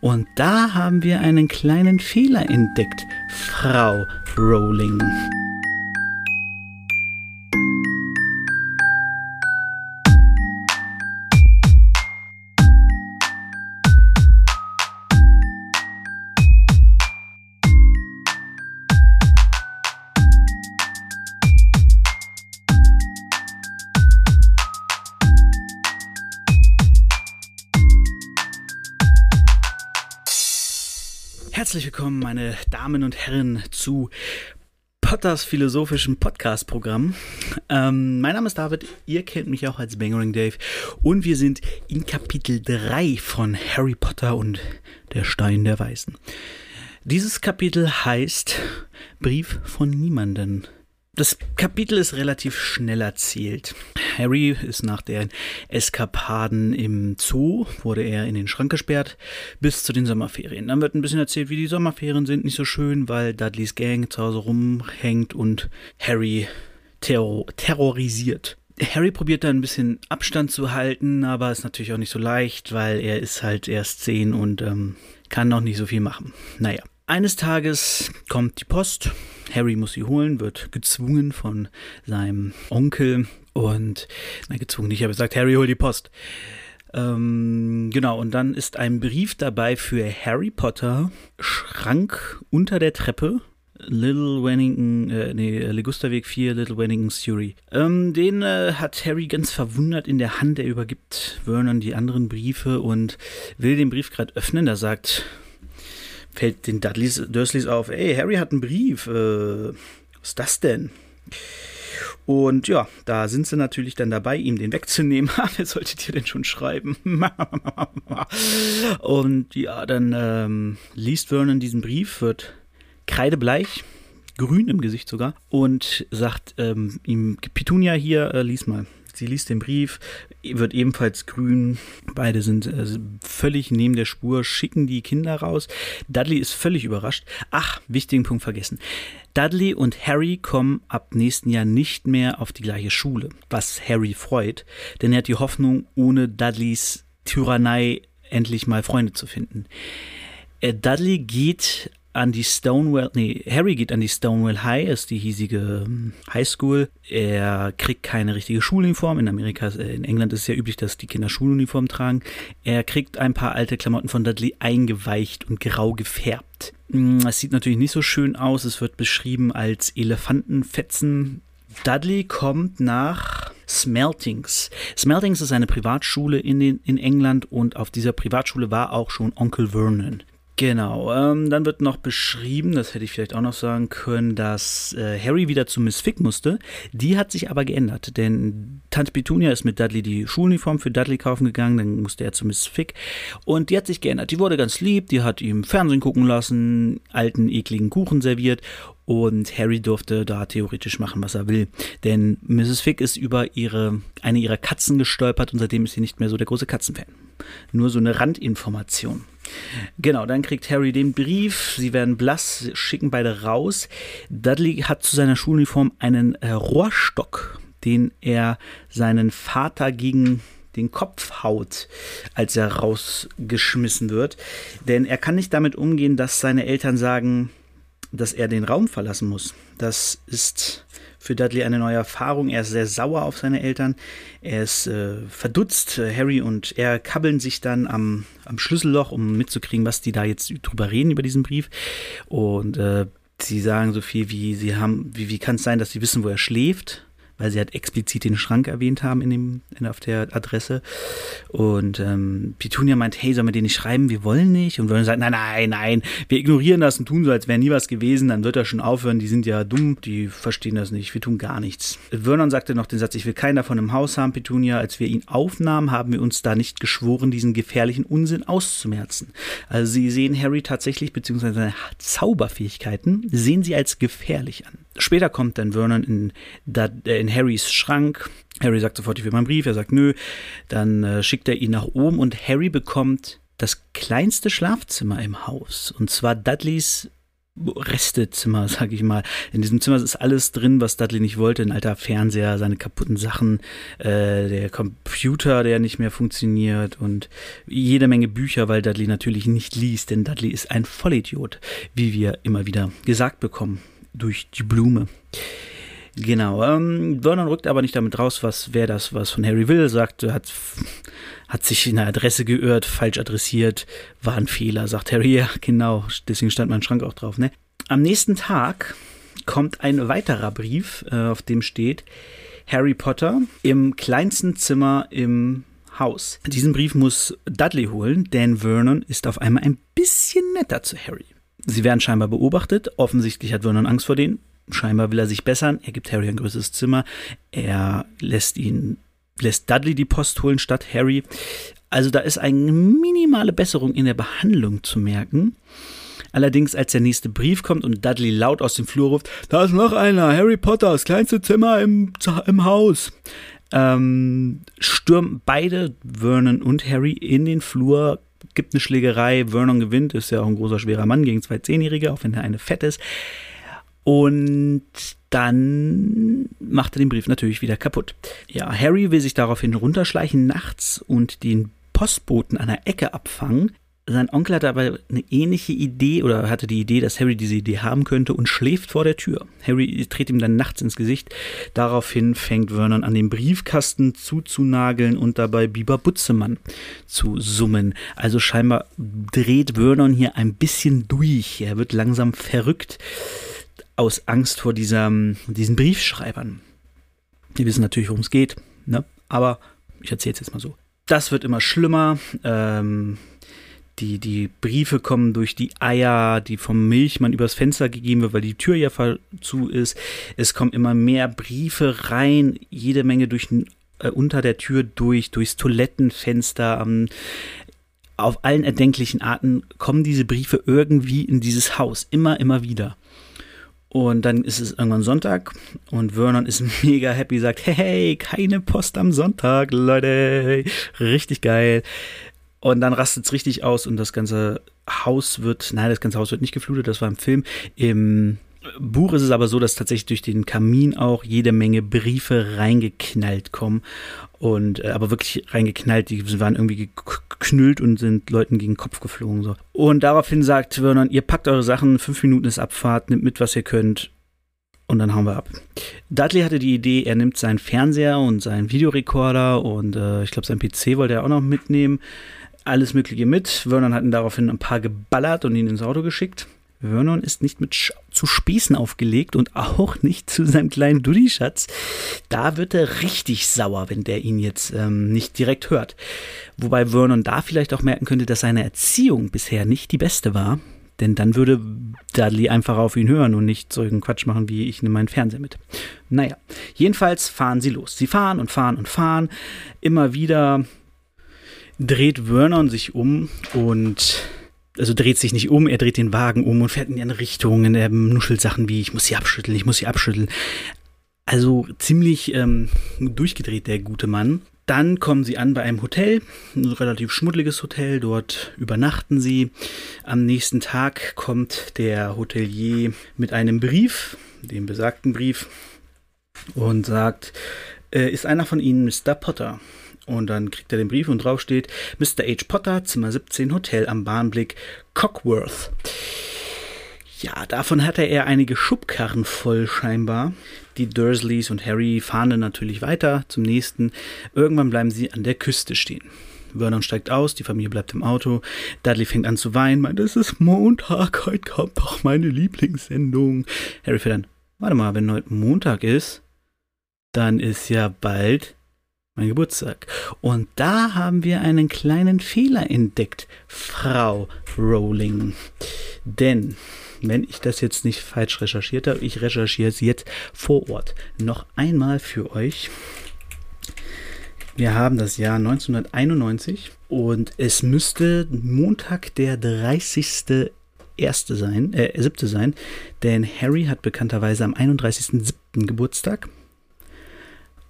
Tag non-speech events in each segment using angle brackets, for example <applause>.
Und da haben wir einen kleinen Fehler entdeckt, Frau Rowling. Herzlich willkommen, meine Damen und Herren, zu Potters philosophischem Podcast-Programm. Ähm, mein Name ist David, ihr kennt mich auch als Bangering Dave und wir sind in Kapitel 3 von Harry Potter und der Stein der Weisen. Dieses Kapitel heißt Brief von Niemanden. Das Kapitel ist relativ schnell erzählt. Harry ist nach den Eskapaden im Zoo, wurde er in den Schrank gesperrt, bis zu den Sommerferien. Dann wird ein bisschen erzählt, wie die Sommerferien sind, nicht so schön, weil Dudleys Gang zu Hause rumhängt und Harry terror terrorisiert. Harry probiert da ein bisschen Abstand zu halten, aber ist natürlich auch nicht so leicht, weil er ist halt erst zehn und ähm, kann noch nicht so viel machen. Naja. Eines Tages kommt die Post. Harry muss sie holen, wird gezwungen von seinem Onkel und, na, gezwungen nicht, aber sagt, Harry, hol die Post. Ähm, genau, und dann ist ein Brief dabei für Harry Potter, Schrank unter der Treppe. Little Wennington, äh, nee, Legusterweg 4, Little Wennington Surrey. Ähm, den äh, hat Harry ganz verwundert in der Hand. Er übergibt Vernon die anderen Briefe und will den Brief gerade öffnen. Da sagt fällt den Dudleys, Dursleys auf, ey, Harry hat einen Brief, äh, was ist das denn? Und ja, da sind sie natürlich dann dabei, ihm den wegzunehmen. <laughs> Wer solltet ihr denn schon schreiben? <laughs> Und ja, dann ähm, liest Vernon diesen Brief, wird kreidebleich, grün im Gesicht sogar, und sagt ähm, ihm, Petunia hier, äh, lies mal. Sie liest den Brief, wird ebenfalls grün. Beide sind äh, völlig neben der Spur, schicken die Kinder raus. Dudley ist völlig überrascht. Ach, wichtigen Punkt vergessen. Dudley und Harry kommen ab nächsten Jahr nicht mehr auf die gleiche Schule, was Harry freut, denn er hat die Hoffnung, ohne Dudleys Tyrannei endlich mal Freunde zu finden. Äh, Dudley geht an die Stonewall, nee, Harry geht an die Stonewall High, ist die hiesige ähm, High School. Er kriegt keine richtige Schuluniform. In Amerika, äh, in England ist es ja üblich, dass die Kinder Schuluniform tragen. Er kriegt ein paar alte Klamotten von Dudley eingeweicht und grau gefärbt. Mm, es sieht natürlich nicht so schön aus. Es wird beschrieben als Elefantenfetzen. Dudley kommt nach Smeltings. Smeltings ist eine Privatschule in, den, in England und auf dieser Privatschule war auch schon Onkel Vernon. Genau, ähm, dann wird noch beschrieben, das hätte ich vielleicht auch noch sagen können, dass äh, Harry wieder zu Miss Fick musste. Die hat sich aber geändert, denn Tante Petunia ist mit Dudley die Schuluniform für Dudley kaufen gegangen, dann musste er zu Miss Fick und die hat sich geändert. Die wurde ganz lieb, die hat ihm Fernsehen gucken lassen, alten, ekligen Kuchen serviert und Harry durfte da theoretisch machen, was er will. Denn Mrs. Fick ist über ihre, eine ihrer Katzen gestolpert und seitdem ist sie nicht mehr so der große Katzenfan. Nur so eine Randinformation. Genau, dann kriegt Harry den Brief, sie werden blass, schicken beide raus. Dudley hat zu seiner Schuluniform einen äh, Rohrstock, den er seinen Vater gegen den Kopf haut, als er rausgeschmissen wird. Denn er kann nicht damit umgehen, dass seine Eltern sagen, dass er den Raum verlassen muss. Das ist für Dudley eine neue Erfahrung. Er ist sehr sauer auf seine Eltern. Er ist äh, verdutzt. Harry und er kabbeln sich dann am, am Schlüsselloch, um mitzukriegen, was die da jetzt drüber reden, über diesen Brief. Und äh, sie sagen so viel wie, sie haben, wie, wie kann es sein, dass sie wissen, wo er schläft? Weil sie halt explizit den Schrank erwähnt haben in dem, in, auf der Adresse. Und ähm, Petunia meint, hey, sollen wir den nicht schreiben? Wir wollen nicht. Und Vernon sagt, nein, nein, nein, wir ignorieren das und tun so, als wäre nie was gewesen. Dann wird er schon aufhören. Die sind ja dumm, die verstehen das nicht. Wir tun gar nichts. Vernon sagte noch den Satz, ich will keinen davon im Haus haben, Petunia. Als wir ihn aufnahmen, haben wir uns da nicht geschworen, diesen gefährlichen Unsinn auszumerzen. Also sie sehen Harry tatsächlich, beziehungsweise seine Zauberfähigkeiten, sehen sie als gefährlich an. Später kommt dann Vernon in, äh, Harrys Schrank. Harry sagt sofort, ich will meinen Brief. Er sagt nö. Dann äh, schickt er ihn nach oben und Harry bekommt das kleinste Schlafzimmer im Haus. Und zwar Dudleys Restezimmer, <laughs> sag ich mal. In diesem Zimmer ist alles drin, was Dudley nicht wollte. Ein alter Fernseher, seine kaputten Sachen, äh, der Computer, der nicht mehr funktioniert und jede Menge Bücher, weil Dudley natürlich nicht liest, denn Dudley ist ein Vollidiot, wie wir immer wieder gesagt bekommen durch die Blume. Genau. Ähm, Vernon rückt aber nicht damit raus, was wer das was von Harry will, sagt, hat, hat sich in der Adresse geirrt, falsch adressiert, war ein Fehler, sagt Harry. Ja, genau. Deswegen stand mein Schrank auch drauf. Ne? Am nächsten Tag kommt ein weiterer Brief, äh, auf dem steht Harry Potter im kleinsten Zimmer im Haus. Diesen Brief muss Dudley holen, denn Vernon ist auf einmal ein bisschen netter zu Harry. Sie werden scheinbar beobachtet. Offensichtlich hat Vernon Angst vor denen. Scheinbar will er sich bessern. Er gibt Harry ein größeres Zimmer. Er lässt ihn, lässt Dudley die Post holen statt Harry. Also da ist eine minimale Besserung in der Behandlung zu merken. Allerdings, als der nächste Brief kommt und Dudley laut aus dem Flur ruft, da ist noch einer, Harry Potter, das kleinste Zimmer im, im Haus, ähm, stürmen beide, Vernon und Harry, in den Flur, gibt eine Schlägerei, Vernon gewinnt, ist ja auch ein großer, schwerer Mann gegen zwei Zehnjährige, auch wenn der eine fett ist. Und dann macht er den Brief natürlich wieder kaputt. Ja, Harry will sich daraufhin runterschleichen nachts und den Postboten an der Ecke abfangen. Sein Onkel hatte aber eine ähnliche Idee oder hatte die Idee, dass Harry diese Idee haben könnte und schläft vor der Tür. Harry dreht ihm dann nachts ins Gesicht. Daraufhin fängt Vernon an, den Briefkasten zuzunageln und dabei Biber Butzemann zu summen. Also scheinbar dreht Vernon hier ein bisschen durch. Er wird langsam verrückt aus Angst vor dieser, diesen Briefschreibern. Die wissen natürlich, worum es geht, ne? aber ich erzähle es jetzt mal so. Das wird immer schlimmer. Ähm, die, die Briefe kommen durch die Eier, die vom Milchmann übers Fenster gegeben wird, weil die Tür ja zu ist. Es kommen immer mehr Briefe rein, jede Menge durch äh, unter der Tür durch, durchs Toilettenfenster. Ähm, auf allen erdenklichen Arten kommen diese Briefe irgendwie in dieses Haus, immer, immer wieder. Und dann ist es irgendwann Sonntag und Vernon ist <laughs> mega happy, sagt, hey, keine Post am Sonntag, Leute, richtig geil. Und dann rastet es richtig aus und das ganze Haus wird, nein, das ganze Haus wird nicht geflutet, das war im Film. Im Buch ist es aber so, dass tatsächlich durch den Kamin auch jede Menge Briefe reingeknallt kommen. Und äh, aber wirklich reingeknallt, die waren irgendwie geknüllt und sind Leuten gegen den Kopf geflogen. So. Und daraufhin sagt Vernon, ihr packt eure Sachen, fünf Minuten ist Abfahrt, nimmt mit, was ihr könnt. Und dann hauen wir ab. Dudley hatte die Idee, er nimmt seinen Fernseher und seinen Videorekorder und äh, ich glaube, sein PC wollte er auch noch mitnehmen. Alles Mögliche mit. Vernon hat ihn daraufhin ein paar geballert und ihn ins Auto geschickt. Vernon ist nicht mit Sch zu Spießen aufgelegt und auch nicht zu seinem kleinen Duddy-Schatz. Da wird er richtig sauer, wenn der ihn jetzt ähm, nicht direkt hört. Wobei Vernon da vielleicht auch merken könnte, dass seine Erziehung bisher nicht die beste war. Denn dann würde Dudley einfach auf ihn hören und nicht solchen Quatsch machen, wie ich nehme meinen Fernseher mit. Naja, jedenfalls fahren sie los. Sie fahren und fahren und fahren. Immer wieder dreht Vernon sich um und also dreht sich nicht um, er dreht den Wagen um und fährt in eine Richtung, und er nuschelt Sachen wie, ich muss sie abschütteln, ich muss sie abschütteln. Also ziemlich ähm, durchgedreht, der gute Mann. Dann kommen sie an bei einem Hotel, ein relativ schmuddeliges Hotel, dort übernachten sie. Am nächsten Tag kommt der Hotelier mit einem Brief, dem besagten Brief, und sagt, äh, ist einer von Ihnen Mr. Potter? Und dann kriegt er den Brief und drauf steht Mr. H. Potter, Zimmer 17, Hotel am Bahnblick, Cockworth. Ja, davon hatte er einige Schubkarren voll scheinbar. Die Dursleys und Harry fahren dann natürlich weiter zum nächsten. Irgendwann bleiben sie an der Küste stehen. Vernon steigt aus, die Familie bleibt im Auto. Dudley fängt an zu weinen, meint, es ist Montag, heute kommt doch meine Lieblingssendung. Harry fährt dann, warte mal, wenn heute Montag ist, dann ist ja bald mein Geburtstag. Und da haben wir einen kleinen Fehler entdeckt, Frau Rowling. Denn, wenn ich das jetzt nicht falsch recherchiert habe, ich recherchiere es jetzt vor Ort noch einmal für euch. Wir haben das Jahr 1991 und es müsste Montag der 30. Erste sein, äh, siebte sein, denn Harry hat bekannterweise am 31.07. Geburtstag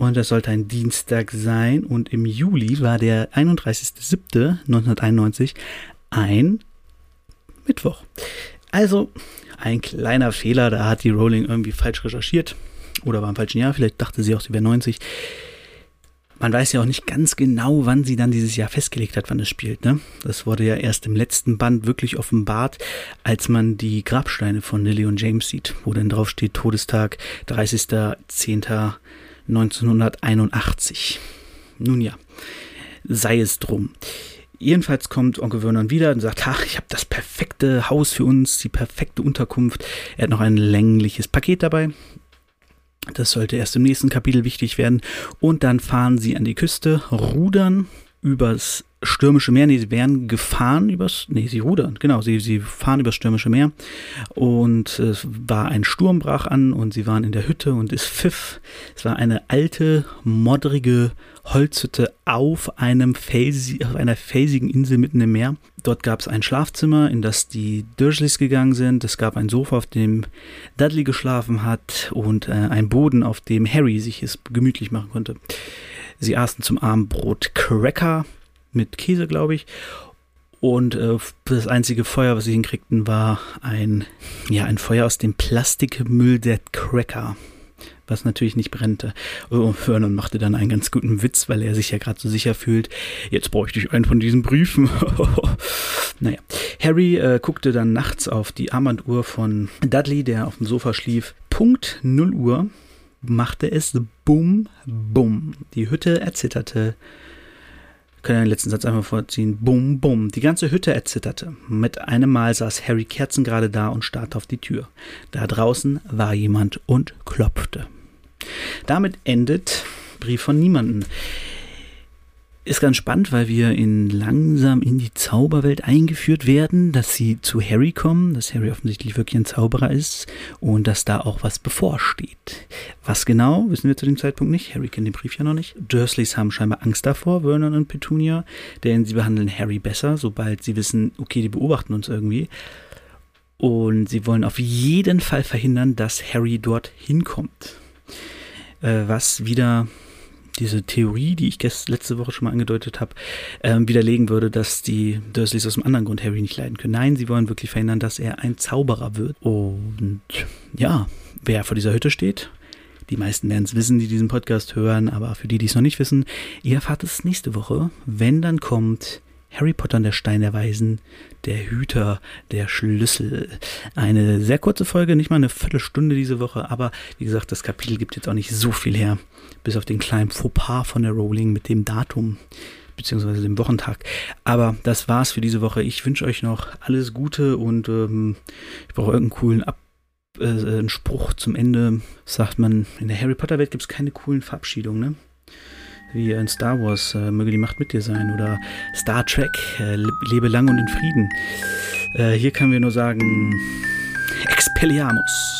und das sollte ein Dienstag sein. Und im Juli war der 31.07.1991 ein Mittwoch. Also, ein kleiner Fehler, da hat die Rowling irgendwie falsch recherchiert oder war im falschen Jahr, vielleicht dachte sie auch, sie wäre 90. Man weiß ja auch nicht ganz genau, wann sie dann dieses Jahr festgelegt hat, wann es spielt. Ne? Das wurde ja erst im letzten Band wirklich offenbart, als man die Grabsteine von Lily und James sieht, wo dann drauf steht Todestag 30.10.1981. Nun ja, sei es drum. Jedenfalls kommt Onkel Vernon wieder und sagt, ach, ich habe das perfekte Haus für uns, die perfekte Unterkunft. Er hat noch ein längliches Paket dabei. Das sollte erst im nächsten Kapitel wichtig werden. Und dann fahren sie an die Küste, rudern übers stürmische Meer. Nee, sie werden gefahren übers, nee, sie rudern, genau, sie, sie fahren übers stürmische Meer. Und es war ein Sturm brach an und sie waren in der Hütte und es pfiff. Es war eine alte, modrige Holzhütte auf einem Felsi, auf einer felsigen Insel mitten im Meer. Dort gab es ein Schlafzimmer, in das die Dursleys gegangen sind. Es gab ein Sofa, auf dem Dudley geschlafen hat und äh, ein Boden, auf dem Harry sich es gemütlich machen konnte. Sie aßen zum Abendbrot Cracker mit Käse, glaube ich. Und äh, das einzige Feuer, was sie hinkriegten, war ein, ja, ein Feuer aus dem Plastikmüll der Cracker. Was natürlich nicht brennte. Oh, Vernon machte dann einen ganz guten Witz, weil er sich ja gerade so sicher fühlt. Jetzt bräuchte ich einen von diesen Briefen. <laughs> naja. Harry äh, guckte dann nachts auf die Armbanduhr von Dudley, der auf dem Sofa schlief. Punkt 0 Uhr machte es Bum, Bum. Die Hütte erzitterte. Wir können den letzten Satz einfach vorziehen. Bum, bum. Die ganze Hütte erzitterte. Mit einem Mal saß Harry kerzengerade da und starrte auf die Tür. Da draußen war jemand und klopfte. Damit endet Brief von niemanden ist ganz spannend, weil wir in langsam in die Zauberwelt eingeführt werden, dass sie zu Harry kommen, dass Harry offensichtlich wirklich ein Zauberer ist und dass da auch was bevorsteht. Was genau, wissen wir zu dem Zeitpunkt nicht. Harry kennt den Brief ja noch nicht. Dursleys haben scheinbar Angst davor, Vernon und Petunia, denn sie behandeln Harry besser, sobald sie wissen, okay, die beobachten uns irgendwie. Und sie wollen auf jeden Fall verhindern, dass Harry dort hinkommt. Äh, was wieder diese Theorie, die ich letzte Woche schon mal angedeutet habe, ähm, widerlegen würde, dass die Dursleys aus einem anderen Grund Harry nicht leiden können. Nein, sie wollen wirklich verhindern, dass er ein Zauberer wird. Und ja, wer vor dieser Hütte steht, die meisten werden es wissen, die diesen Podcast hören, aber für die, die es noch nicht wissen, ihr erfahrt es nächste Woche, wenn dann kommt Harry Potter und der Stein der Weisen, der Hüter der Schlüssel. Eine sehr kurze Folge, nicht mal eine Viertelstunde diese Woche, aber wie gesagt, das Kapitel gibt jetzt auch nicht so viel her, bis auf den kleinen Fauxpas von der Rolling mit dem Datum beziehungsweise dem Wochentag. Aber das war's für diese Woche. Ich wünsche euch noch alles Gute und ähm, ich brauche irgendeinen coolen Ab äh, einen Spruch zum Ende. Sagt man, in der Harry Potter Welt gibt es keine coolen Verabschiedungen, ne? Wie in Star Wars, äh, möge die Macht mit dir sein, oder Star Trek, äh, lebe lang und in Frieden. Äh, hier können wir nur sagen, Expelliarmus.